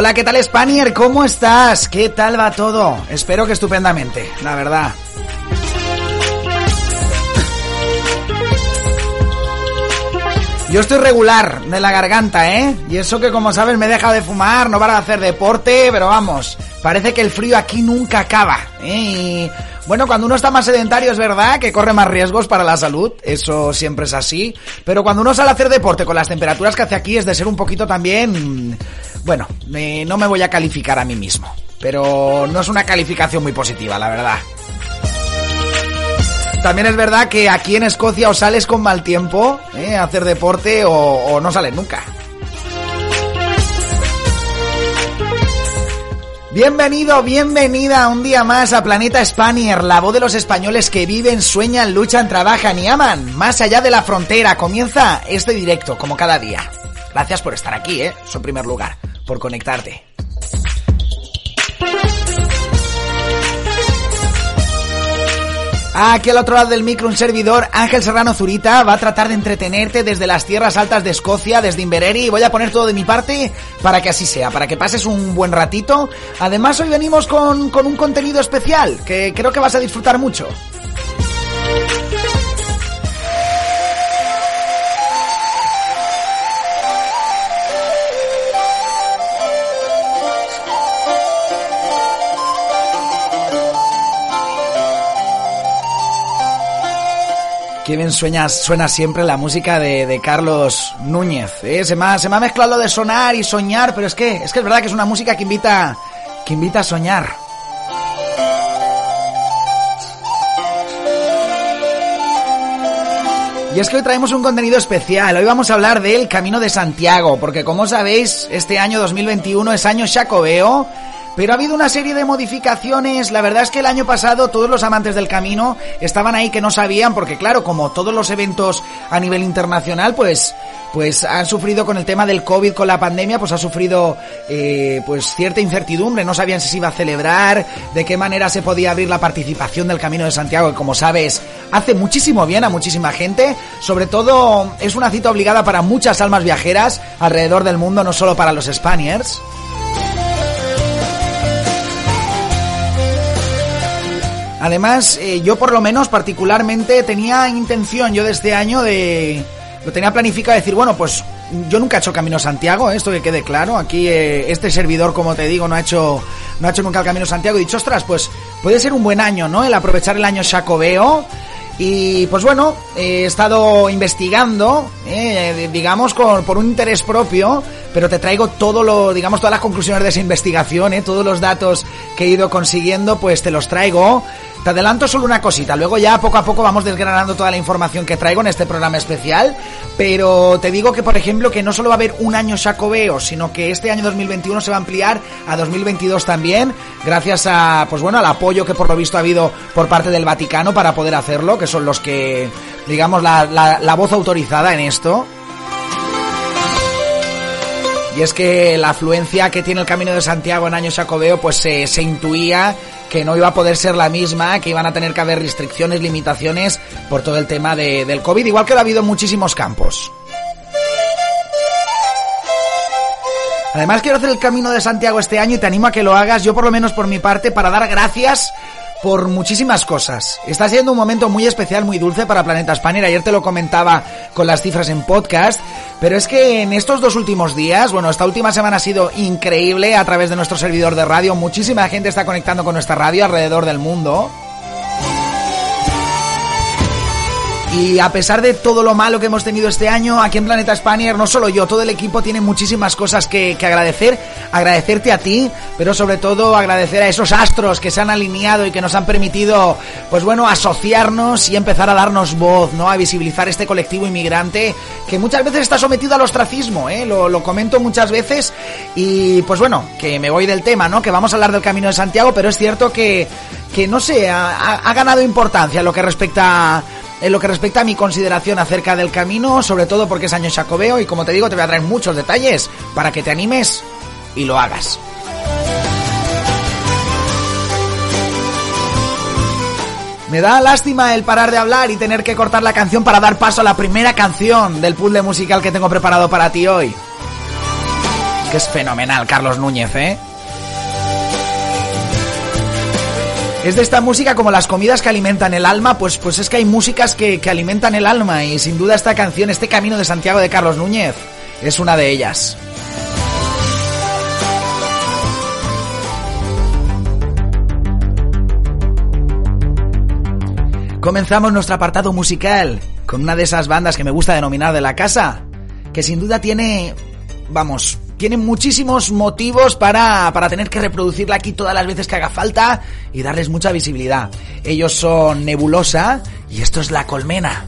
Hola, ¿qué tal Spanier? ¿Cómo estás? ¿Qué tal va todo? Espero que estupendamente, la verdad. Yo estoy regular de la garganta, ¿eh? Y eso que como sabes me he dejado de fumar, no para hacer deporte, pero vamos, parece que el frío aquí nunca acaba, ¿eh? Y bueno, cuando uno está más sedentario es verdad que corre más riesgos para la salud, eso siempre es así, pero cuando uno sale a hacer deporte con las temperaturas que hace aquí es de ser un poquito también... Bueno, no me voy a calificar a mí mismo, pero no es una calificación muy positiva, la verdad. También es verdad que aquí en Escocia o sales con mal tiempo ¿eh? a hacer deporte o, o no sales nunca. Bienvenido, bienvenida un día más a Planeta Spanier, la voz de los españoles que viven, sueñan, luchan, trabajan y aman. Más allá de la frontera, comienza este directo, como cada día. Gracias por estar aquí, ¿eh? Eso en primer lugar, por conectarte. Aquí al otro lado del micro un servidor, Ángel Serrano Zurita, va a tratar de entretenerte desde las tierras altas de Escocia, desde Invereri, y voy a poner todo de mi parte para que así sea, para que pases un buen ratito. Además hoy venimos con, con un contenido especial que creo que vas a disfrutar mucho. Qué bien suena siempre la música de, de Carlos Núñez. ¿eh? Se, me ha, se me ha mezclado lo de sonar y soñar, pero es que, es que es verdad que es una música que invita, que invita a soñar. Y es que hoy traemos un contenido especial. Hoy vamos a hablar del Camino de Santiago, porque como sabéis, este año 2021 es año Chacobeo. Pero ha habido una serie de modificaciones. La verdad es que el año pasado todos los amantes del camino estaban ahí que no sabían, porque claro, como todos los eventos a nivel internacional, pues, pues han sufrido con el tema del COVID, con la pandemia, pues ha sufrido eh, pues cierta incertidumbre. No sabían si se iba a celebrar, de qué manera se podía abrir la participación del Camino de Santiago, que como sabes hace muchísimo bien a muchísima gente. Sobre todo es una cita obligada para muchas almas viajeras alrededor del mundo, no solo para los Spaniards. Además, eh, yo por lo menos particularmente tenía intención yo de este año de... Lo tenía planificado decir, bueno, pues yo nunca he hecho Camino Santiago, ¿eh? esto que quede claro. Aquí eh, este servidor, como te digo, no ha hecho no ha hecho nunca el Camino Santiago. He dicho, ostras, pues puede ser un buen año, ¿no? El aprovechar el año Chacobeo. Y pues bueno, he estado investigando, eh, digamos, con, por un interés propio, pero te traigo todo lo, digamos, todas las conclusiones de esa investigación, eh, todos los datos que he ido consiguiendo, pues te los traigo. Te adelanto solo una cosita, luego ya poco a poco vamos desgranando toda la información que traigo en este programa especial, pero te digo que por ejemplo que no solo va a haber un año Chacobeo, sino que este año 2021 se va a ampliar a 2022 también, gracias a pues bueno, al apoyo que por lo visto ha habido por parte del Vaticano para poder hacerlo, que son los que digamos la, la, voz autorizada en esto. Y es que la afluencia que tiene el Camino de Santiago en año Chacobeo pues se intuía que no iba a poder ser la misma, que iban a tener que haber restricciones, limitaciones por todo el tema de, del COVID, igual que lo ha habido en muchísimos campos. Además quiero hacer el camino de Santiago este año y te animo a que lo hagas, yo por lo menos por mi parte, para dar gracias por muchísimas cosas. Está siendo un momento muy especial, muy dulce para Planeta Spanier. Ayer te lo comentaba con las cifras en podcast. Pero es que en estos dos últimos días, bueno, esta última semana ha sido increíble a través de nuestro servidor de radio. Muchísima gente está conectando con nuestra radio alrededor del mundo. Y a pesar de todo lo malo que hemos tenido este año aquí en Planeta Spanier, no solo yo, todo el equipo tiene muchísimas cosas que, que, agradecer. Agradecerte a ti, pero sobre todo agradecer a esos astros que se han alineado y que nos han permitido, pues bueno, asociarnos y empezar a darnos voz, ¿no? A visibilizar este colectivo inmigrante que muchas veces está sometido al ostracismo, ¿eh? Lo, lo comento muchas veces y pues bueno, que me voy del tema, ¿no? Que vamos a hablar del Camino de Santiago, pero es cierto que, que no sé, ha, ganado importancia lo que respecta en lo que respecta a mi consideración acerca del camino, sobre todo porque es año chacobeo y como te digo te voy a traer muchos detalles para que te animes y lo hagas. Me da lástima el parar de hablar y tener que cortar la canción para dar paso a la primera canción del puzzle musical que tengo preparado para ti hoy. Que es fenomenal, Carlos Núñez, ¿eh? Es de esta música como las comidas que alimentan el alma, pues, pues es que hay músicas que, que alimentan el alma y sin duda esta canción, este Camino de Santiago de Carlos Núñez, es una de ellas. Comenzamos nuestro apartado musical con una de esas bandas que me gusta denominar de la casa, que sin duda tiene, vamos, tiene muchísimos motivos para, para tener que reproducirla aquí todas las veces que haga falta y darles mucha visibilidad. Ellos son Nebulosa y esto es La Colmena.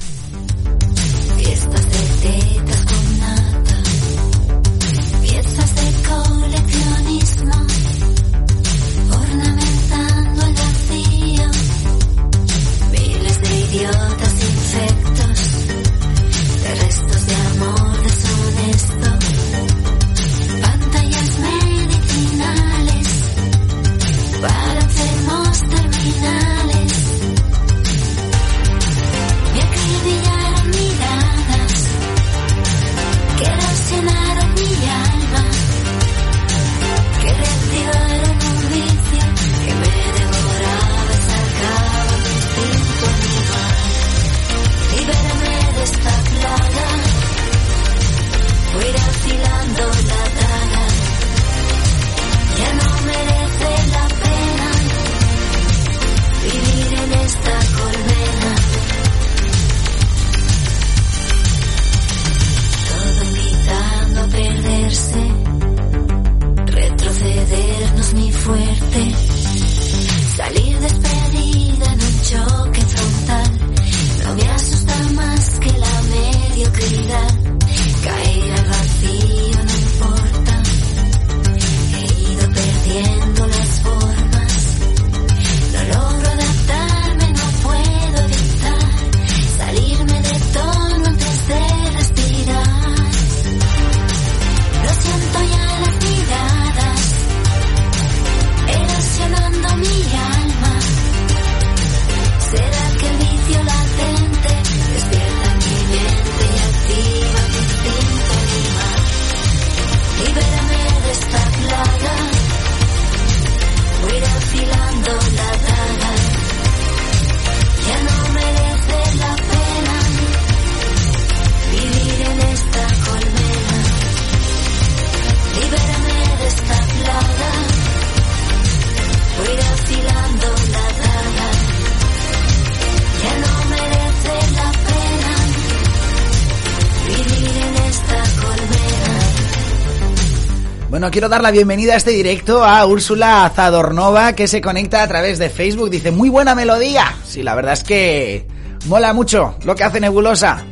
Bueno, quiero dar la bienvenida a este directo a Úrsula Zadornova que se conecta a través de Facebook. Dice, muy buena melodía. Sí, la verdad es que mola mucho lo que hace Nebulosa.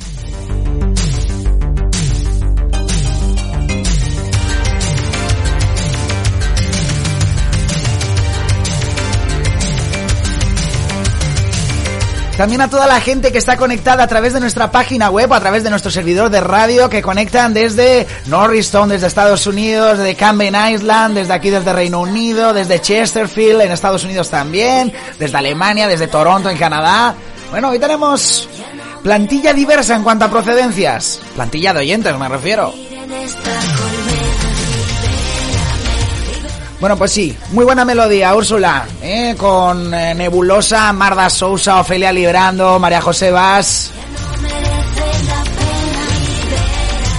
También a toda la gente que está conectada a través de nuestra página web, a través de nuestro servidor de radio, que conectan desde Norristown, desde Estados Unidos, desde Camden Island, desde aquí desde Reino Unido, desde Chesterfield en Estados Unidos también, desde Alemania, desde Toronto en Canadá. Bueno, hoy tenemos plantilla diversa en cuanto a procedencias. Plantilla de oyentes me refiero. Bueno, pues sí, muy buena melodía, Úrsula, ¿eh? con eh, Nebulosa, Marda Sousa, Ofelia Librando, María José Vaz.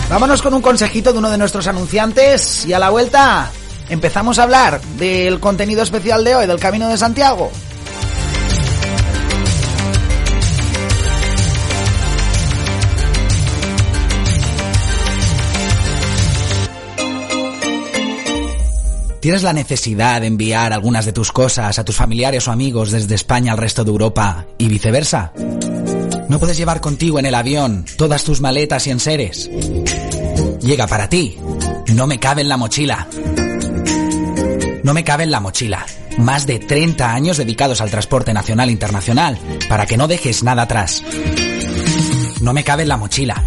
Vámonos con un consejito de uno de nuestros anunciantes y a la vuelta empezamos a hablar del contenido especial de hoy, del Camino de Santiago. ¿Tienes la necesidad de enviar algunas de tus cosas a tus familiares o amigos desde España al resto de Europa y viceversa? ¿No puedes llevar contigo en el avión todas tus maletas y enseres? Llega para ti. No me cabe en la mochila. No me cabe en la mochila. Más de 30 años dedicados al transporte nacional e internacional para que no dejes nada atrás. No me cabe en la mochila.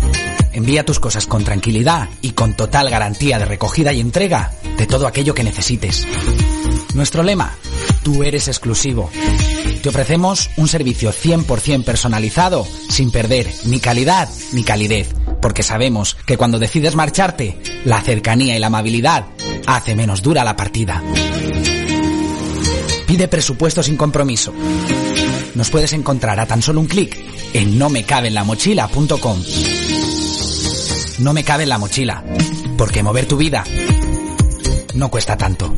Envía tus cosas con tranquilidad y con total garantía de recogida y entrega de todo aquello que necesites. Nuestro lema, tú eres exclusivo. Te ofrecemos un servicio 100% personalizado sin perder ni calidad ni calidez, porque sabemos que cuando decides marcharte, la cercanía y la amabilidad hace menos dura la partida. Pide presupuesto sin compromiso. Nos puedes encontrar a tan solo un clic en nomecabenlamochila.com. No me cabe en la mochila, porque mover tu vida no cuesta tanto.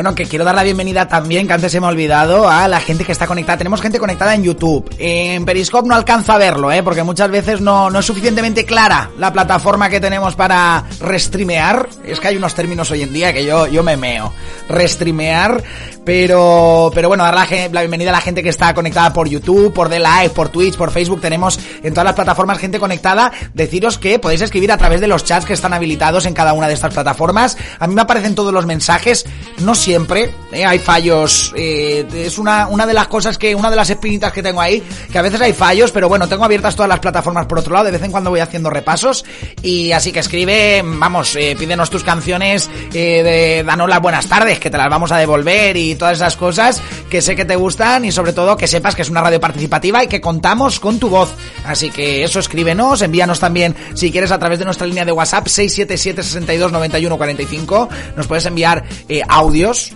Bueno, que quiero dar la bienvenida también, que antes se me ha olvidado, a la gente que está conectada. Tenemos gente conectada en YouTube. En Periscope no alcanzo a verlo, ¿eh? porque muchas veces no, no es suficientemente clara la plataforma que tenemos para restreamear. Es que hay unos términos hoy en día que yo, yo me meo. Restreamear. Pero, pero bueno, dar la, la, bienvenida a la gente que está conectada por YouTube, por The Live, por Twitch, por Facebook. Tenemos en todas las plataformas gente conectada. Deciros que podéis escribir a través de los chats que están habilitados en cada una de estas plataformas. A mí me aparecen todos los mensajes. No siempre, ¿eh? hay fallos. Eh, es una, una de las cosas que, una de las espinitas que tengo ahí, que a veces hay fallos, pero bueno, tengo abiertas todas las plataformas por otro lado. De vez en cuando voy haciendo repasos. Y así que escribe, vamos, eh, pídenos tus canciones, de danos las buenas tardes, que te las vamos a devolver y todas esas cosas que sé que te gustan y sobre todo que sepas que es una radio participativa y que contamos con tu voz. Así que eso escríbenos, envíanos también si quieres a través de nuestra línea de WhatsApp 677 62 91 45. Nos puedes enviar eh,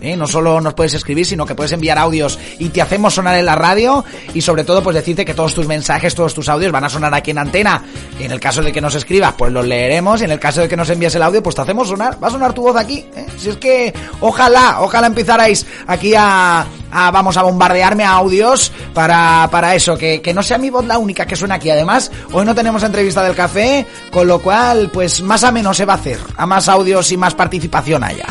eh, no solo nos puedes escribir, sino que puedes enviar audios y te hacemos sonar en la radio y sobre todo pues decirte que todos tus mensajes, todos tus audios van a sonar aquí en antena. Y en el caso de que nos escribas, pues los leeremos y en el caso de que nos envíes el audio, pues te hacemos sonar, va a sonar tu voz aquí. ¿eh? Si es que ojalá, ojalá empezarais aquí a, a, vamos a bombardearme a audios para, para eso, que, que no sea mi voz la única que suena aquí. Además, hoy no tenemos entrevista del café, con lo cual, pues más a menos se va a hacer, a más audios y más participación haya.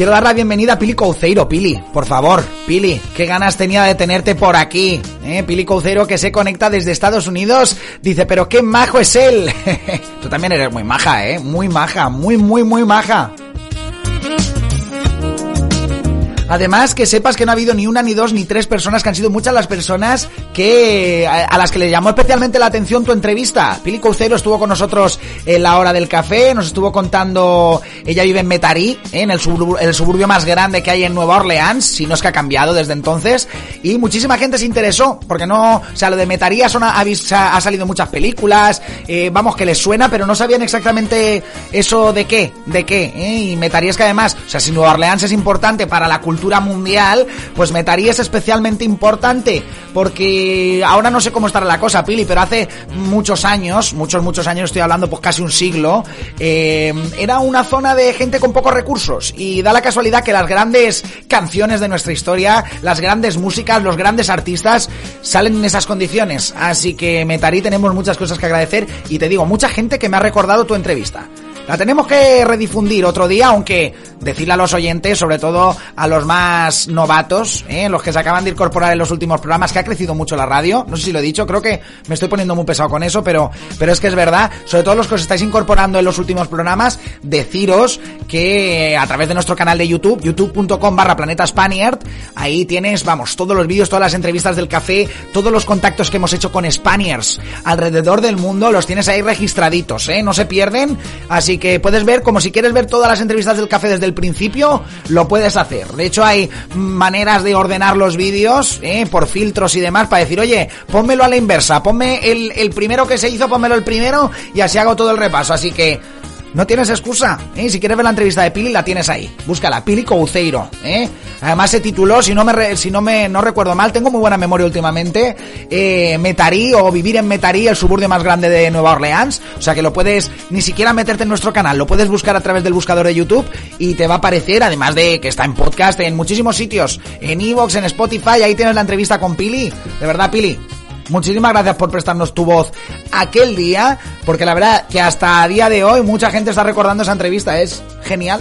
Quiero dar la bienvenida a Pili Couceiro. Pili, por favor, Pili, qué ganas tenía de tenerte por aquí. ¿eh? Pili Couceiro que se conecta desde Estados Unidos. Dice, pero qué majo es él. Tú también eres muy maja, ¿eh? Muy maja, muy, muy, muy maja. Además, que sepas que no ha habido ni una, ni dos, ni tres personas, que han sido muchas las personas que a, las que le llamó especialmente la atención tu entrevista. Pili Couceiro estuvo con nosotros en la hora del café, nos estuvo contando, ella vive en Metarí, ¿eh? en el suburbio, el suburbio más grande que hay en Nueva Orleans, si no es que ha cambiado desde entonces, y muchísima gente se interesó, porque no, o sea, lo de Metarí ha, ha, ha salido muchas películas, eh, vamos, que les suena, pero no sabían exactamente eso de qué, de qué, ¿eh? y Metarí es que además, o sea, si Nueva Orleans es importante para la cultura mundial, pues Metarí es especialmente importante, porque ahora no sé cómo estará la cosa, Pili, pero hace muchos años, muchos, muchos años, estoy hablando pues casi un siglo, eh, era una zona de gente con pocos recursos, y da la casualidad que las grandes canciones de nuestra historia, las grandes músicas, los grandes artistas, salen en esas condiciones, así que Metarí tenemos muchas cosas que agradecer, y te digo, mucha gente que me ha recordado tu entrevista. La tenemos que redifundir otro día, aunque decirle a los oyentes, sobre todo a los más novatos, ¿eh? los que se acaban de incorporar en los últimos programas, que ha crecido mucho la radio. No sé si lo he dicho, creo que me estoy poniendo muy pesado con eso, pero, pero es que es verdad. Sobre todo los que os estáis incorporando en los últimos programas, deciros que a través de nuestro canal de YouTube, youtube.com barra planeta Spaniard, ahí tienes, vamos, todos los vídeos, todas las entrevistas del café, todos los contactos que hemos hecho con Spaniards alrededor del mundo, los tienes ahí registraditos, ¿eh? No se pierden, así que puedes ver, como si quieres ver todas las entrevistas del café desde el principio, lo puedes hacer. De hecho, hay maneras de ordenar los vídeos, ¿eh? por filtros y demás, para decir, oye, pónmelo a la inversa, ponme el, el primero que se hizo, pónmelo el primero, y así hago todo el repaso. Así que, no tienes excusa, ¿eh? Si quieres ver la entrevista de Pili, la tienes ahí. Búscala, Pili Couceiro, ¿eh? Además se tituló, si no me, re- si no me, no recuerdo mal, tengo muy buena memoria últimamente, eh, Metarí o Vivir en Metarí, el suburbio más grande de Nueva Orleans. O sea que lo puedes, ni siquiera meterte en nuestro canal, lo puedes buscar a través del buscador de YouTube y te va a aparecer, además de que está en podcast, en muchísimos sitios, en Evox, en Spotify, ahí tienes la entrevista con Pili. De verdad, Pili, Muchísimas gracias por prestarnos tu voz aquel día, porque la verdad que hasta a día de hoy mucha gente está recordando esa entrevista, es genial.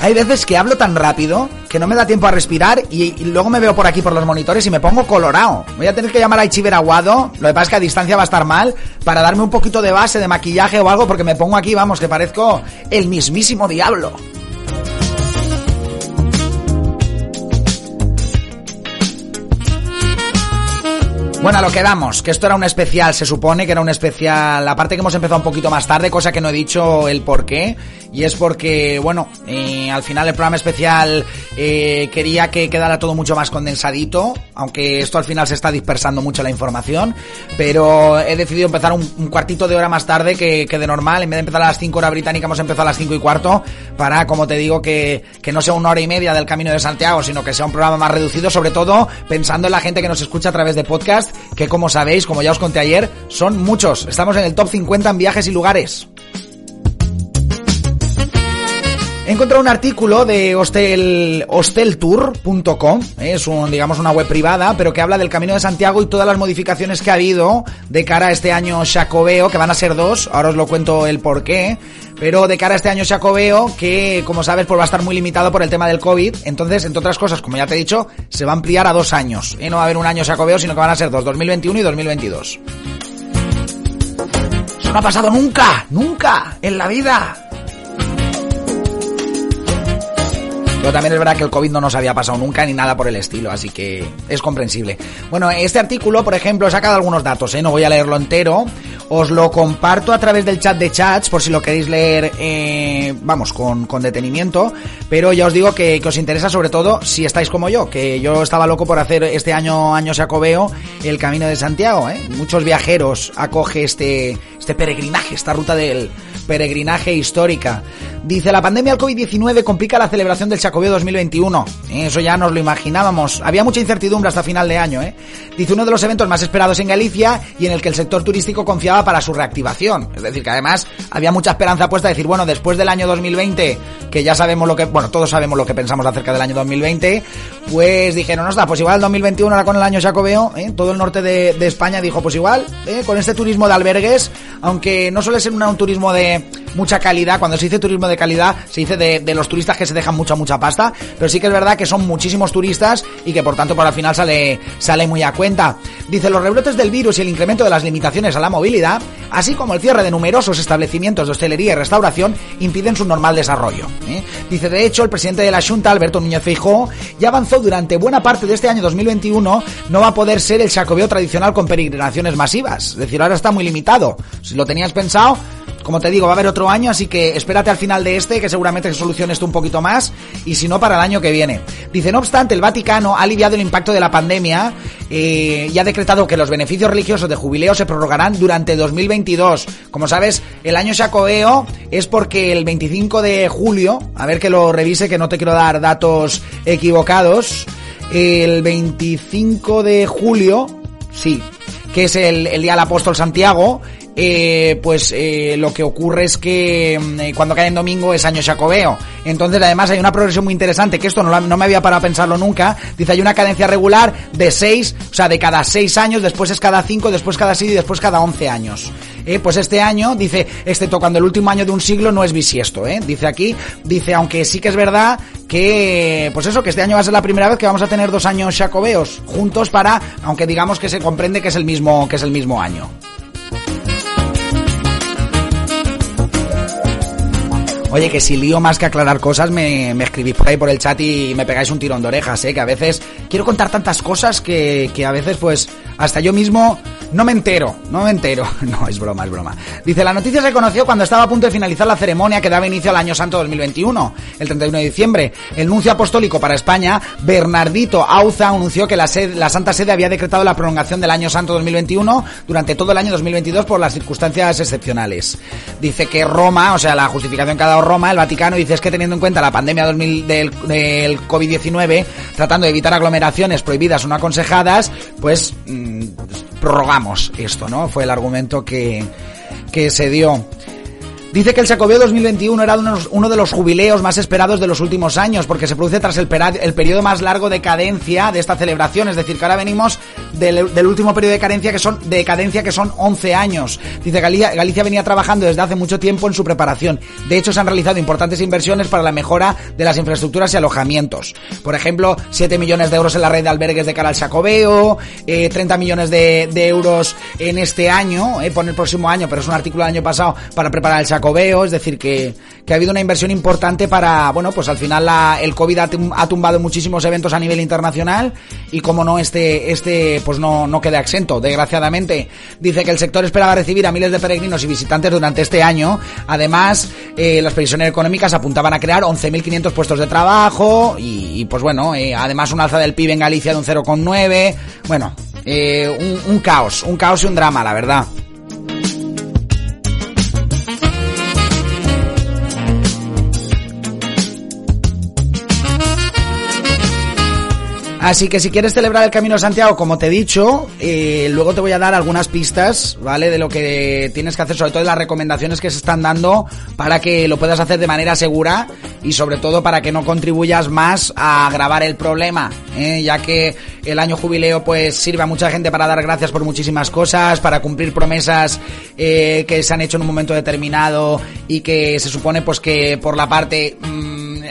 Hay veces que hablo tan rápido que no me da tiempo a respirar y, luego me veo por aquí por los monitores y me pongo colorado. Voy a tener que llamar a Ichiber Aguado, lo que pasa es que a distancia va a estar mal, para darme un poquito de base, de maquillaje o algo, porque me pongo aquí, vamos, que parezco el mismísimo diablo. Bueno, lo que damos, que esto era un especial, se supone que era un especial, aparte que hemos empezado un poquito más tarde, cosa que no he dicho el por qué, y es porque, bueno, eh, al final el programa especial eh, quería que quedara todo mucho más condensadito, aunque esto al final se está dispersando mucho la información, pero he decidido empezar un, cuartito de hora más tarde que, que de normal, en vez de empezar a las 5 horas británicas hemos empezado a las 5 y cuarto, para, como te digo, que, que no sea una hora y media del Camino de Santiago, sino que sea un programa más reducido, sobre todo pensando en la gente que nos escucha a través de podcast, que como sabéis, como ya os conté ayer, son muchos. Estamos en el top 50 en viajes y lugares. He encontrado un artículo de hostel, hosteltour.com, ¿eh? es un, digamos una web privada, pero que habla del Camino de Santiago y todas las modificaciones que ha habido de cara a este año Chacobeo, que van a ser dos, ahora os lo cuento el por qué, pero de cara a este año Chacobeo, que como sabes pues va a estar muy limitado por el tema del COVID, entonces, entre otras cosas, como ya te he dicho, se va a ampliar a dos años, ¿eh? no va a haber un año Chacobeo, sino que van a ser dos, 2021 y 2022. Eso no ha pasado nunca, nunca, en la vida. Pero también es verdad que el COVID no nos había pasado nunca ni nada por el estilo, así que es comprensible. Bueno, este artículo, por ejemplo, he sacado algunos datos, ¿eh? no voy a leerlo entero. Os lo comparto a través del chat de chats, por si lo queréis leer, eh, vamos, con, con, detenimiento. Pero ya os digo que, que, os interesa sobre todo si estáis como yo, que yo estaba loco por hacer este año, año Sacobeo, el Camino de Santiago. ¿eh? Muchos viajeros acoge este, este peregrinaje, esta ruta del peregrinaje histórica. Dice, la pandemia del COVID-19 complica la celebración del Chacobeo 2021. Eso ya nos lo imaginábamos. Había mucha incertidumbre hasta final de año, ¿eh? Dice, uno de los eventos más esperados en Galicia y en el que el sector turístico confiaba para su reactivación. Es decir, que además había mucha esperanza puesta de decir, bueno, después del año 2020, que ya sabemos lo que, bueno, todos sabemos lo que pensamos acerca del año 2020, pues dijeron, no, pues igual el 2021 ahora con el año Chacobeo, ¿eh? todo el norte de, España dijo, pues igual, ¿eh? con este turismo de albergues, aunque no suele ser un turismo de mucha calidad, cuando se dice turismo de calidad, se dice de, los turistas que se dejan mucha, mucha pasta, pero sí que es verdad que son muchísimos turistas y que por tanto por al final sale, sale muy a cuenta. Dice, los rebrotes del virus y el incremento de las limitaciones a la movilidad, así como el cierre de numerosos establecimientos de hostelería y restauración, impiden su normal desarrollo. ¿eh? Dice, de hecho, el presidente de la Junta, Alberto Núñez Feijóo, ya avanzó durante buena parte de este año 2021, no va a poder ser el Chacobeo tradicional con peregrinaciones masivas. Es decir, ahora está muy limitado. Si lo tenías pensado, como te digo, va a haber otro año, así que espérate al final de este, que seguramente se solucione esto un poquito más, y si no, para el año que viene. Dice, no obstante, el Vaticano ha aliviado el impacto de la pandemia eh, y ha decretado que los beneficios religiosos de jubileo se prorrogarán durante 2022. Como sabes, el año Chacobeo es porque el 25 de julio, a ver que lo revise, que no te quiero dar datos equivocados, el 25 de julio, sí, que es el Día del Apóstol Santiago, eh, pues eh, lo que ocurre es que eh, cuando cae en domingo es año Chacobeo. Entonces, además, hay una progresión muy interesante, que esto no, no, me había parado a pensarlo nunca. Dice, hay una cadencia regular de 6, o sea, de cada 6 años, después es cada 5, después cada 6 y después cada 11 años. Eh, pues este año, dice, excepto cuando el último año de un siglo no es bisiesto, ¿eh? Dice aquí, dice, aunque sí que es verdad que, pues eso, que este año va a ser la primera vez que vamos a tener dos años Chacobeos juntos para, aunque digamos que se comprende que es el mismo, que es el mismo año. Oye, que si lío más que aclarar cosas, me, me, escribís por ahí por el chat y me pegáis un tirón de orejas, ¿eh? Que a veces quiero contar tantas cosas que, que a veces, pues, hasta yo mismo No me entero, no me entero. No, es broma, es broma. Dice, la noticia se conoció cuando estaba a punto de finalizar la ceremonia que daba inicio al Año Santo 2021, el 31 de diciembre. El nuncio apostólico para España, Bernardito Auza, anunció que la, la Santa Sede había decretado la prolongación del Año Santo 2021 durante todo el año 2022 por las circunstancias excepcionales. Dice que Roma, o sea, la justificación que ha Roma, el Vaticano, dice que teniendo en cuenta la pandemia 2000 del, del COVID-19, tratando de evitar aglomeraciones prohibidas o no aconsejadas, pues mmm, prorrogamos esto, ¿no? Fue el argumento que, que se dio. Dice que el Sacobeo 2021 era uno de los jubileos más esperados de los últimos años, porque se produce tras el, el periodo más largo de cadencia de esta celebración. Es decir, que ahora venimos del, del, último periodo de cadencia que son de cadencia que son 11 años. Dice Galicia, Galicia venía trabajando desde hace mucho tiempo en su preparación. De hecho, se han realizado importantes inversiones para la mejora de las infraestructuras y alojamientos. Por ejemplo, 7 millones de euros en la red de albergues de cara al Sacobeo, eh, 30 millones de, de, euros en este año, eh, por el próximo año, pero es un artículo del año pasado para preparar el Sacobeo Jacobeo, es decir, que, que, ha habido una inversión importante para, bueno, pues al final la, el COVID ha, ha, tumbado muchísimos eventos a nivel internacional y como no, este, este pues no, no queda exento, desgraciadamente. Dice que el sector esperaba recibir a miles de peregrinos y visitantes durante este año. Además, eh, las previsiones económicas apuntaban a crear 11.500 puestos de trabajo y, pues bueno, eh, además un alza del PIB en Galicia de un 0,9. Bueno, eh, un, un caos, un caos y un drama, la verdad. Así que si quieres celebrar el Camino de Santiago, como te he dicho, eh, luego te voy a dar algunas pistas, ¿vale? De lo que tienes que hacer, sobre todo de las recomendaciones que se están dando para que lo puedas hacer de manera segura y sobre todo para que no contribuyas más a agravar el problema, ¿eh? ya que el año jubileo pues sirve a mucha gente para dar gracias por muchísimas cosas, para cumplir promesas eh, que se han hecho en un momento determinado y que se supone pues que por la parte... Mmm,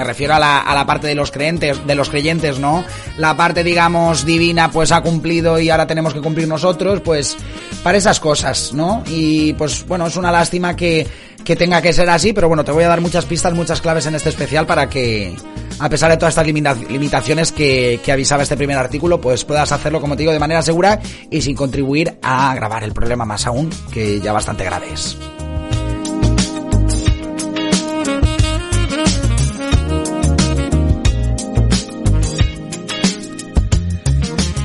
me refiero a la, a la parte de los creyentes, de los creyentes, ¿no? La parte, digamos, divina, pues ha cumplido y ahora tenemos que cumplir nosotros, pues, para esas cosas, ¿no? Y pues, bueno, es una lástima que, que tenga que ser así, pero bueno, te voy a dar muchas pistas, muchas claves en este especial para que, a pesar de todas estas limitaciones que, que avisaba este primer artículo, pues puedas hacerlo, como te digo, de manera segura y sin contribuir a agravar el problema más aún, que ya bastante grave es.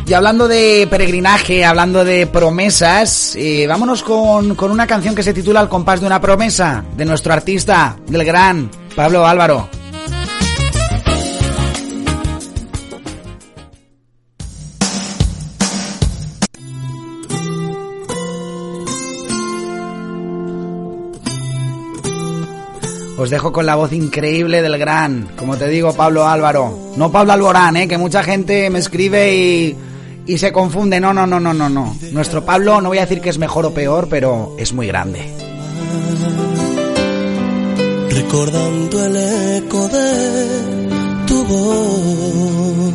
Y hablando de peregrinaje, hablando de promesas, eh, vámonos con, con, una canción que se titula Al compás de una promesa, de nuestro artista, del gran Pablo Álvaro. Os dejo con la voz increíble del gran, como te digo, Pablo Álvaro. No Pablo Alborán, ¿eh? que mucha gente me escribe y, y se confunde. No, no, no, no, no, no. Nuestro Pablo, no voy a decir que es mejor o peor, pero es muy grande. Recordando el eco de tu voz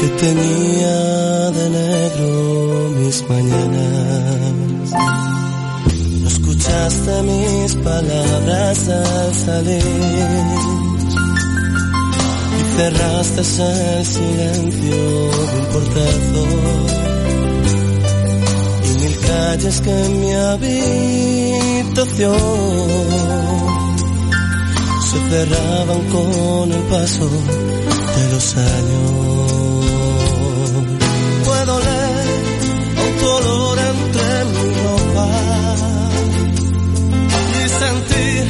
que tenía de negro mis mañanas escuchaste mis palabras al salir cerraste el silencio de un portazo y mil calles que en mi habitación se cerraban con el paso de los años. Puedo leer un dolor entre mi ropa sentir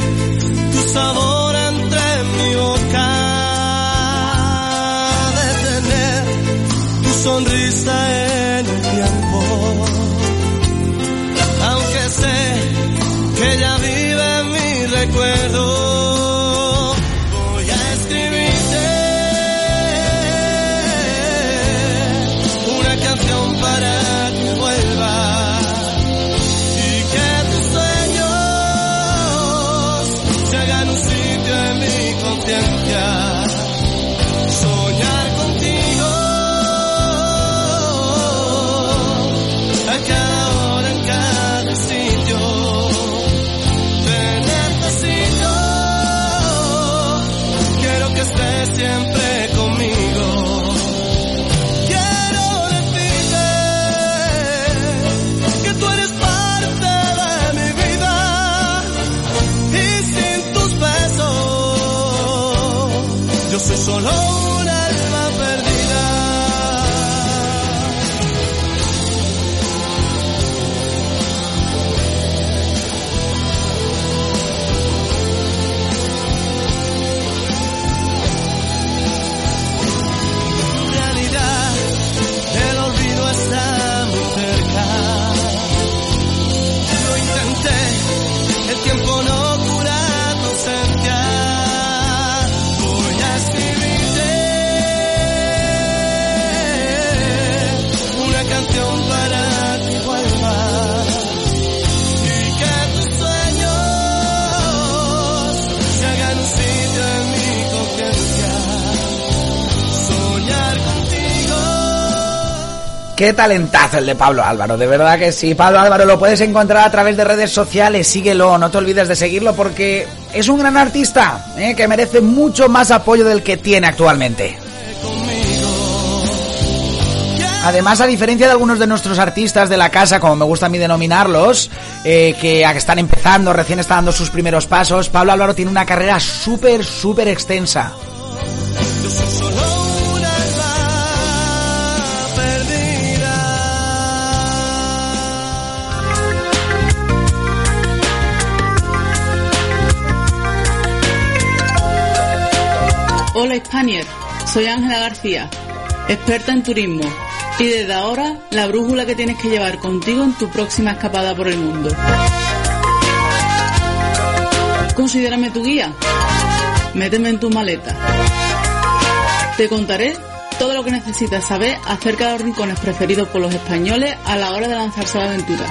tu sabor sonrisa Qué talentazo el de Pablo Álvaro, de verdad que sí. Pablo Álvaro lo puedes encontrar a través de redes sociales, síguelo, no te olvides de seguirlo porque es un gran artista ¿eh? que merece mucho más apoyo del que tiene actualmente. Además, a diferencia de algunos de nuestros artistas de la casa, como me gusta a mí denominarlos, eh, que están empezando, recién están dando sus primeros pasos, Pablo Álvaro tiene una carrera súper, súper extensa. Hola Spanier, soy Ángela García, experta en turismo y desde ahora la brújula que tienes que llevar contigo en tu próxima escapada por el mundo. Considérame tu guía, méteme en tu maleta. Te contaré todo lo que necesitas saber acerca de los rincones preferidos por los españoles a la hora de lanzarse a la aventura.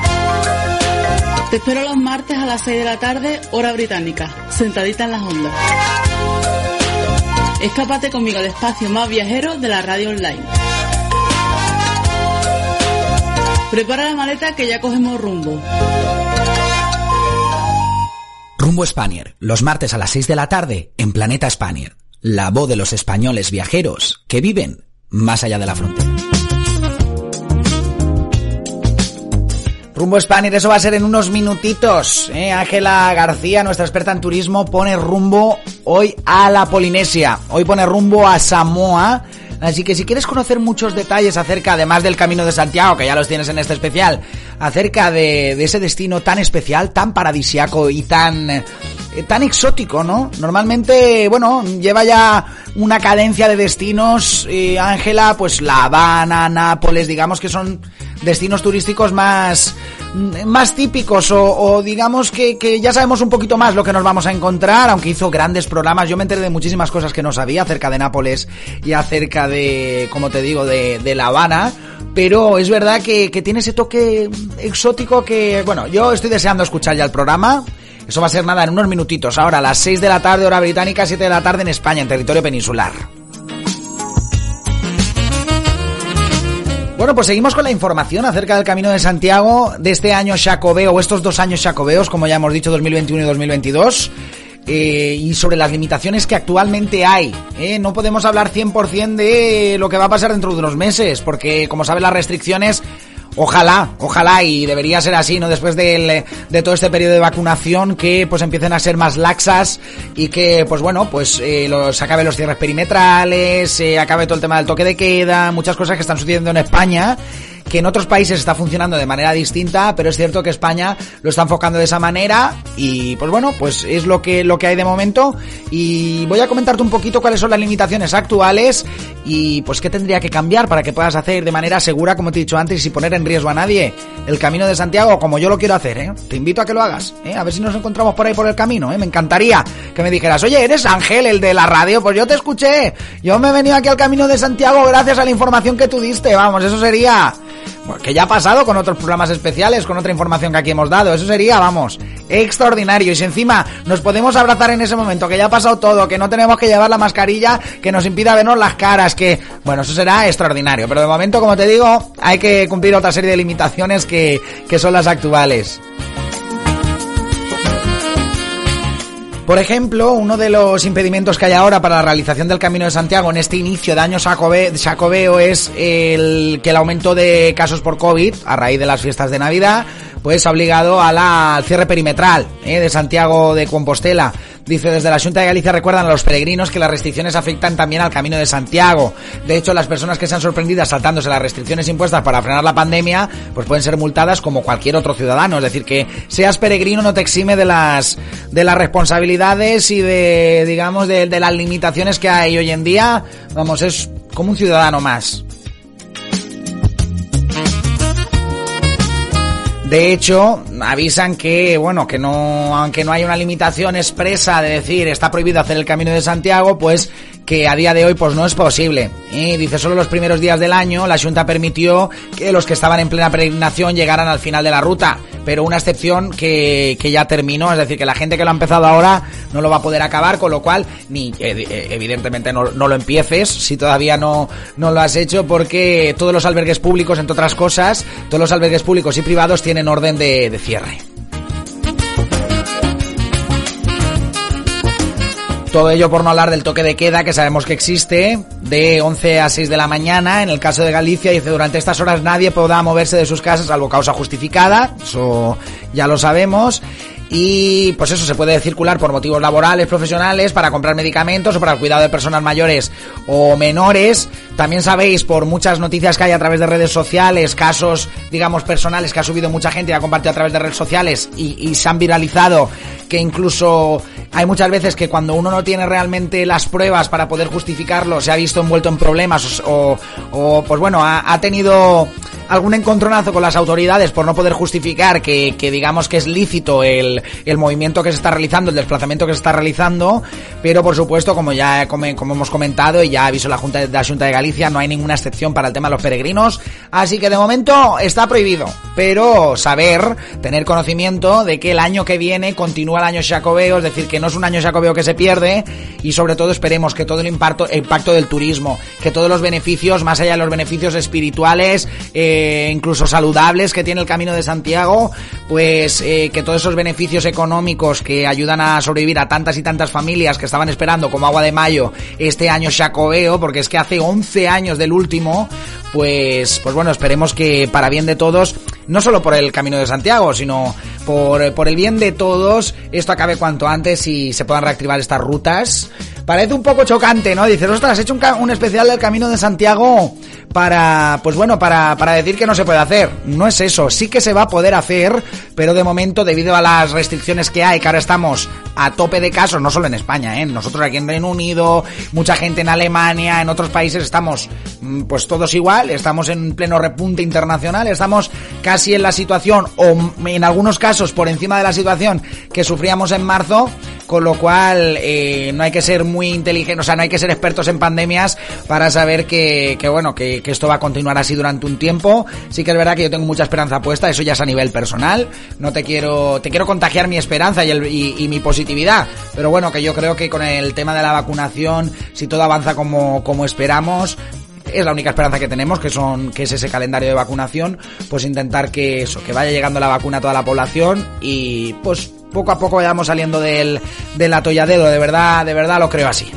Te espero los martes a las 6 de la tarde, hora británica, sentadita en las ondas. Escápate conmigo al espacio más viajero de la radio online. Prepara la maleta que ya cogemos rumbo. Rumbo Spanier, los martes a las 6 de la tarde en Planeta Spanier, la voz de los españoles viajeros que viven más allá de la frontera. Rumbo Spanier, eso va a ser en unos minutitos. ¿eh? Ángela García, nuestra experta en turismo, pone rumbo hoy a la Polinesia. Hoy pone rumbo a Samoa. Así que si quieres conocer muchos detalles acerca, además del Camino de Santiago, que ya los tienes en este especial, acerca de, de ese destino tan especial, tan paradisiaco y tan, eh, tan exótico, ¿no? Normalmente, bueno, lleva ya una cadencia de destinos, eh, Ángela, pues La Habana, Nápoles, digamos que son destinos turísticos más, más típicos o, digamos que, que, ya sabemos un poquito más lo que nos vamos a encontrar, aunque hizo grandes programas. Yo me enteré de muchísimas cosas que no sabía acerca de Nápoles y acerca de, como te digo, de, de La Habana. Pero es verdad que, que tiene ese toque exótico que, bueno, yo estoy deseando escuchar ya el programa. Eso va a ser nada en unos minutitos. Ahora a las 6 de la tarde, hora británica, 7 de la tarde en España, en territorio peninsular. Bueno, pues seguimos con la información acerca del Camino de Santiago de este año Jacobeo, estos dos años Jacobeos, como ya hemos dicho, 2021 y 2022. Eh, y sobre las limitaciones que actualmente hay. ¿eh? No podemos hablar 100% de lo que va a pasar dentro de unos meses, porque como saben las restricciones Ojalá, ojalá y debería ser así, ¿no? Después del, de todo este periodo de vacunación que pues empiecen a ser más laxas y que pues bueno, pues eh, los, acabe los cierres perimetrales, eh, acabe todo el tema del toque de queda, muchas cosas que están sucediendo en España que en otros países está funcionando de manera distinta, pero es cierto que España lo está enfocando de esa manera y pues bueno, pues es lo que lo que hay de momento y voy a comentarte un poquito cuáles son las limitaciones actuales y pues qué tendría que cambiar para que puedas hacer de manera segura, como te he dicho antes, y poner en riesgo a nadie el camino de Santiago como yo lo quiero hacer, ¿eh? Te invito a que lo hagas, ¿eh? A ver si nos encontramos por ahí por el camino, ¿eh? Me encantaría que me dijeras, oye, eres Ángel, el de la radio, pues yo te escuché, yo me he venido aquí al camino de Santiago gracias a la información que tú diste, vamos, eso sería que ya ha pasado con otros programas especiales, con otra información que aquí hemos dado. Eso sería, vamos, extraordinario. Y si encima nos podemos abrazar en ese momento, que ya ha pasado todo, que no tenemos que llevar la mascarilla que nos impida vernos las caras, que, bueno, eso será extraordinario. Pero de momento, como te digo, hay que cumplir otra serie de limitaciones que, que son las actuales. Por ejemplo, uno de los impedimentos que hay ahora para la realización del Camino de Santiago en este inicio de año jacobeo es el que el aumento de casos por COVID a raíz de las fiestas de Navidad pues obligado a la, al cierre perimetral ¿eh? de Santiago de Compostela. Dice, desde la Junta de Galicia recuerdan a los peregrinos que las restricciones afectan también al Camino de Santiago. De hecho, las personas que se han sorprendido saltándose las restricciones impuestas para frenar la pandemia, pues pueden ser multadas como cualquier otro ciudadano. Es decir, que seas peregrino no te exime de las, de las responsabilidades y de, digamos, de las limitaciones que hay hoy en día. Vamos, es como un ciudadano más. De hecho, avisan que, bueno, que no, aunque no hay una limitación expresa de decir está prohibido hacer el camino de Santiago, pues que a día de hoy pues no es posible. Y dice, solo los primeros días del año la Junta permitió que los que estaban en plena peregrinación llegaran al final de la ruta. Pero una excepción que, que ya terminó, es decir, que la gente que lo ha empezado ahora no lo va a poder acabar, con lo cual, ni eh, evidentemente no, no lo empieces si todavía no, no lo has hecho, porque todos los albergues públicos, entre otras cosas, todos los albergues públicos y privados tienen orden de, de cierre. Todo ello por no hablar del toque de queda que sabemos que existe de 11 a 6 de la mañana. En el caso de Galicia dice durante estas horas nadie podrá moverse de sus casas salvo causa justificada. Eso ya lo sabemos y pues eso se puede circular por motivos laborales, profesionales, para comprar medicamentos o para el cuidado de personas mayores o menores. También sabéis por muchas noticias que hay a través de redes sociales, casos, digamos, personales que ha subido mucha gente y ha compartido a través de redes sociales y, se han viralizado, que incluso hay muchas veces que cuando uno no tiene realmente las pruebas para poder justificarlo, se ha visto envuelto en problemas o, o pues bueno, ha, tenido algún encontronazo con las autoridades por no poder justificar que digamos que es lícito el, el, movimiento que se está realizando, el desplazamiento que se está realizando, pero por supuesto, como ya como, hemos comentado y ya aviso la Junta de, la de Galicia, no hay ninguna excepción para el tema de los peregrinos, así que de momento está prohibido, pero saber, tener conocimiento de que el año que viene continúa el año jacobeo, es decir, que no es un año jacobeo que se pierde y sobre todo esperemos que todo el impacto, el impacto del turismo, que todos los beneficios, más allá de los beneficios espirituales, eh, incluso saludables que tiene el Camino de Santiago, pues eh, que todos esos beneficios económicos que ayudan a sobrevivir a tantas y tantas familias que estaban esperando como agua de mayo este año Jacobeo, porque es que hace 11 años del último, pues, pues bueno, esperemos que para bien de todos, no solo por el Camino de Santiago, sino por, por el bien de todos, esto acabe cuanto antes y se puedan reactivar estas rutas. Parece un poco chocante, ¿no? Dices, ostras, has hecho un especial del Camino de Santiago para, pues bueno, para, para decir que no se puede hacer. No es eso, sí que se va a poder hacer, pero de momento, debido a las restricciones que hay, que ahora estamos a tope de casos, no solo en España, ¿eh? Nosotros aquí en Reino Unido, mucha gente en Alemania, en otros países estamos, mm, pues todos igual, estamos en pleno repunte internacional, estamos casi en la situación, o en algunos casos por encima de la situación que sufríamos en marzo, con lo cual eh, no hay que ser muy inteligente, o sea, no hay que ser expertos en pandemias para saber que, que bueno, que, que, esto va a continuar así durante un tiempo. Sí que es verdad que yo tengo mucha esperanza puesta, eso ya es a nivel personal. No te quiero, te quiero contagiar mi esperanza y, el, y, y mi positividad, pero bueno, que yo creo que con el tema de la vacunación, si todo avanza como, como esperamos, es la única esperanza que tenemos, que son, que es ese calendario de vacunación, pues intentar que eso, que vaya llegando la vacuna a toda la población y pues poco a poco vayamos saliendo del, atolladero, de verdad, de verdad lo creo así.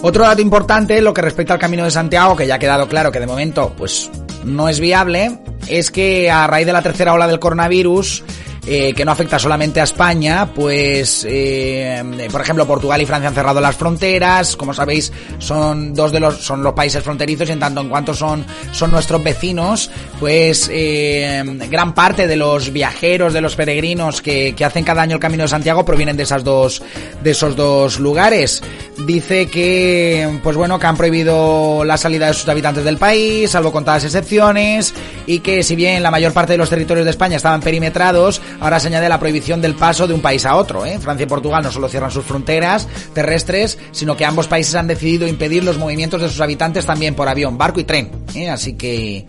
Otro dato importante, lo que respecta al Camino de Santiago, que ya ha quedado claro que de momento, pues, no es viable, es que a raíz de la tercera ola del coronavirus, eh, que no afecta solamente a España, pues, eh, por ejemplo, Portugal y Francia han cerrado las fronteras, como sabéis, son dos de los, son los países fronterizos y en tanto en cuanto son, son nuestros vecinos, pues, eh, gran parte de los viajeros, de los peregrinos que, que hacen cada año el Camino de Santiago provienen de esas dos, de esos dos lugares. Dice que, pues bueno, que han prohibido la salida de sus habitantes del país, salvo contadas excepciones, y que si bien la mayor parte de los territorios de España estaban perimetrados, ahora se añade la prohibición del paso de un país a otro. ¿eh? Francia y Portugal no solo cierran sus fronteras terrestres, sino que ambos países han decidido impedir los movimientos de sus habitantes también por avión, barco y tren. ¿eh? Así que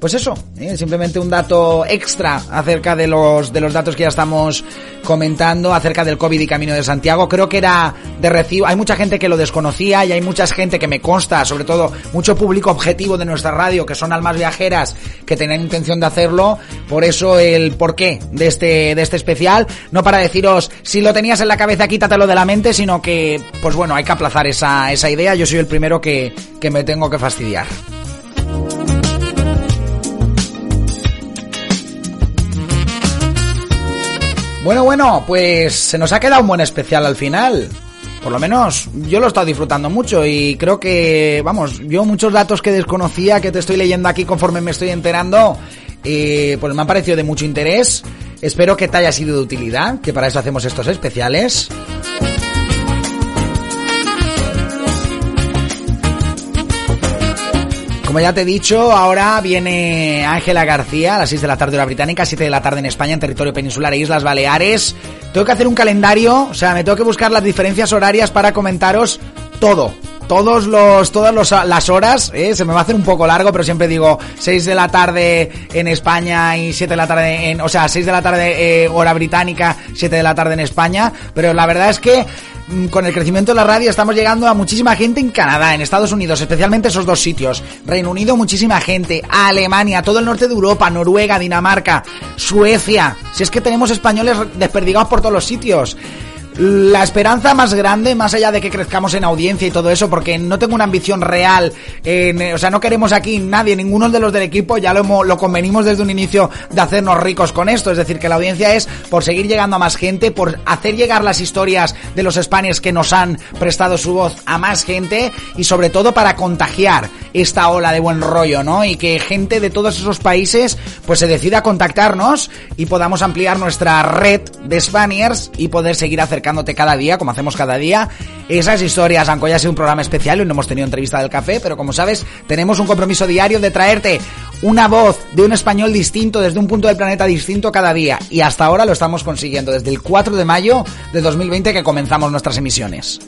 pues eso, ¿eh? simplemente un dato extra acerca de los, de los datos que ya estamos comentando acerca del COVID y Camino de Santiago. Creo que era de recibo. Hay mucha gente que lo desconocía y hay mucha gente que me consta, sobre todo mucho público objetivo de nuestra radio, que son almas viajeras, que tenían intención de hacerlo. Por eso el porqué de este, de este especial. No para deciros, si lo tenías en la cabeza, quítatelo de la mente, sino que, pues bueno, hay que aplazar esa, esa idea. Yo soy el primero que, que me tengo que fastidiar. Bueno, bueno, pues se nos ha quedado un buen especial al final. Por lo menos yo lo he estado disfrutando mucho y creo que, vamos, yo muchos datos que desconocía, que te estoy leyendo aquí conforme me estoy enterando, eh, pues me han parecido de mucho interés. Espero que te haya sido de utilidad, que para eso hacemos estos especiales. Como ya te he dicho, ahora viene Ángela García a las 6 de la tarde hora británica, 7 de la tarde en España, en territorio peninsular e Islas Baleares. Tengo que hacer un calendario, o sea, me tengo que buscar las diferencias horarias para comentaros todo. Todos los, todas las horas, ¿eh? se me va a hacer un poco largo, pero siempre digo 6 de la tarde en España y 7 de la tarde en, o sea, 6 de la tarde eh, hora británica, 7 de la tarde en España, pero la verdad es que mm, con el crecimiento de la radio estamos llegando a muchísima gente en Canadá, en Estados Unidos, especialmente esos dos sitios. Reino Unido, muchísima gente. Alemania, todo el norte de Europa, Noruega, Dinamarca, Suecia. Si es que tenemos españoles desperdigados por todos los sitios. La esperanza más grande, más allá de que crezcamos en audiencia y todo eso, porque no tengo una ambición real, en, eh, o sea, no queremos aquí nadie, ninguno de los del equipo, ya lo, lo convenimos desde un inicio de hacernos ricos con esto, es decir, que la audiencia es por seguir llegando a más gente, por hacer llegar las historias de los Spaniards que nos han prestado su voz a más gente y sobre todo para contagiar esta ola de buen rollo, ¿no? Y que gente de todos esos países pues se decida a contactarnos y podamos ampliar nuestra red de Spaniards y poder seguir cada día, como hacemos cada día, esas historias, aunque haya sido un programa especial y no hemos tenido entrevista del café, pero como sabes, tenemos un compromiso diario de traerte una voz de un español distinto desde un punto del planeta distinto cada día. Y hasta ahora lo estamos consiguiendo desde el 4 de mayo de 2020 que comenzamos nuestras emisiones.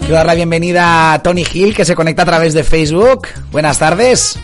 Quiero dar la bienvenida a Tony Hill que se conecta a través de Facebook. Buenas tardes.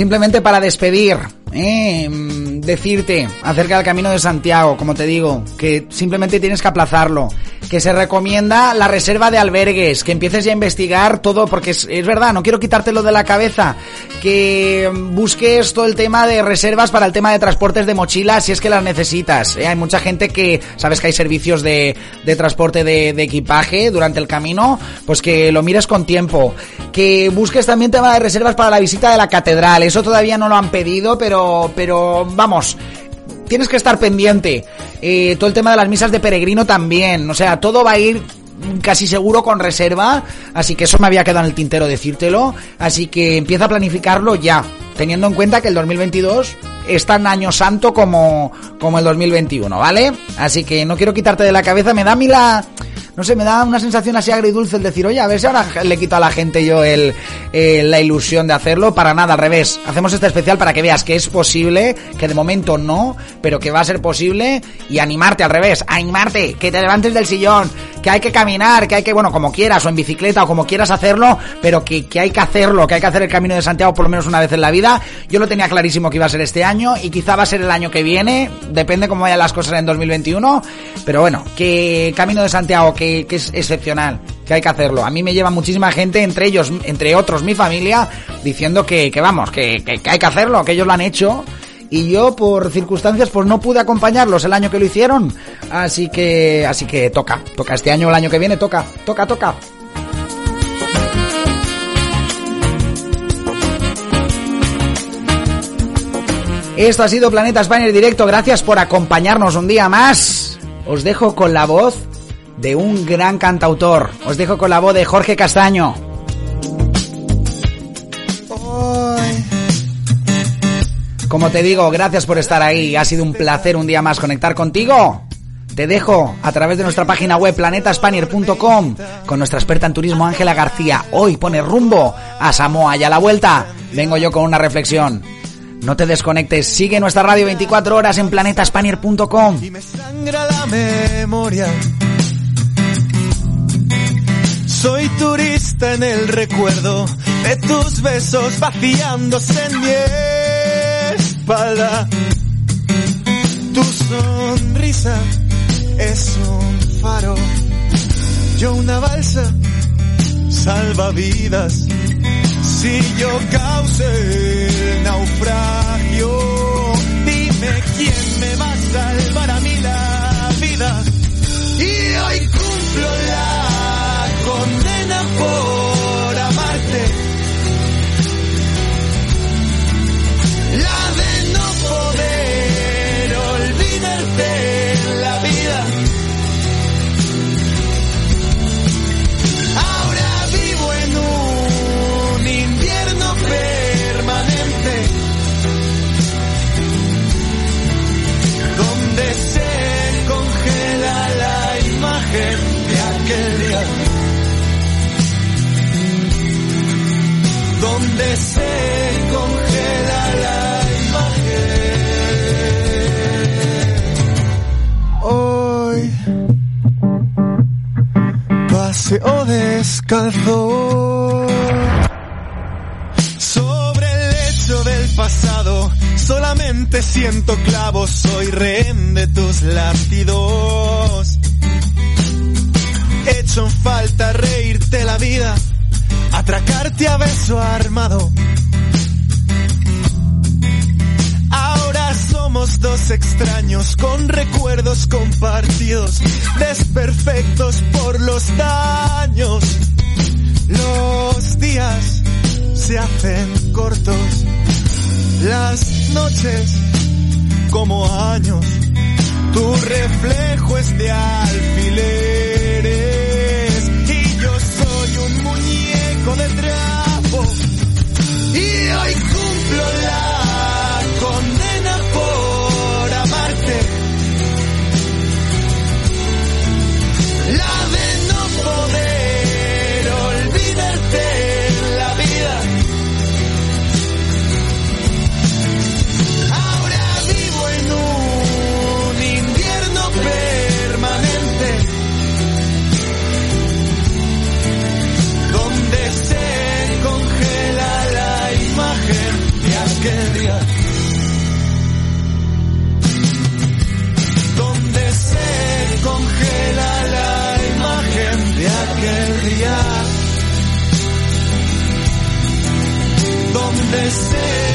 Simplemente para despedir, eh, decirte acerca del Camino de Santiago, como te digo, que simplemente tienes que aplazarlo, que se recomienda la reserva de albergues, que empieces ya a investigar todo, porque es, verdad, no quiero quitártelo de la cabeza, que busques todo el tema de reservas para el tema de transportes de mochilas si es que las necesitas. eh. Hay mucha gente que, sabes que hay servicios de, de transporte de, de equipaje durante el camino, pues que lo mires con tiempo. Que busques también tema de reservas para la visita de la catedral. Eso todavía no lo han pedido, pero, pero vamos. Tienes que estar pendiente. Eh, todo el tema de las misas de peregrino también. O sea, todo va a ir casi seguro con reserva, así que eso me había quedado en el tintero decírtelo, así que empieza a planificarlo ya, teniendo en cuenta que el 2022 es tan año santo como, como el 2021, ¿vale? Así que no quiero quitarte de la cabeza, me da a mí la... No sé, me da una sensación así agridulce el decir, oye, a ver si ahora le quito a la gente yo el, eh, la ilusión de hacerlo. Para nada, al revés. Hacemos este especial para que veas que es posible, que de momento no, pero que va a ser posible y animarte al revés, animarte, que te levantes del sillón, que hay que caminar, que hay que, bueno, como quieras, o en bicicleta, o como quieras hacerlo, pero que, que hay que hacerlo, que hay que hacer el camino de Santiago por lo menos una vez en la vida. Yo lo tenía clarísimo que iba a ser este año y quizá va a ser el año que viene, depende cómo vayan las cosas en 2021, pero bueno, que camino de Santiago, que, es excepcional, que hay que hacerlo. A mí me lleva muchísima gente, entre ellos, entre otros mi familia, diciendo que, que vamos, que, que, hay que hacerlo, que ellos lo han hecho. Y yo, por circunstancias, pues no pude acompañarlos el año que lo hicieron. Así que, así que toca, toca este año el año que viene, toca, toca, toca. Esto ha sido Planeta España directo. Gracias por acompañarnos un día más. Os dejo con la voz de un gran cantautor. Os dejo con la voz de Jorge Castaño. Como te digo, gracias por estar ahí. Ha sido un placer un día más conectar contigo. Te dejo a través de nuestra página web planetaspanier.com con nuestra experta en turismo Ángela García. Hoy pone rumbo a Samoa y a la vuelta vengo yo con una reflexión. No te desconectes, sigue nuestra radio 24 horas en planetaspanier.com. y me sangra la memoria. Soy turista en el recuerdo de tus besos vaciándose en mi espalda. Tu sonrisa es un faro, yo una balsa salvavidas. Si yo causé el naufragio, Sobre el lecho del pasado, solamente siento clavos, soy rehén de tus latidos. Hecho en falta reírte la vida, atracarte a beso armado. Ahora somos dos extraños con recuerdos compartidos, desperfectos por los daños. las noches como años. Tu reflejo es de alfileres y yo soy un muñeco de trapo y hoy cumplo descer.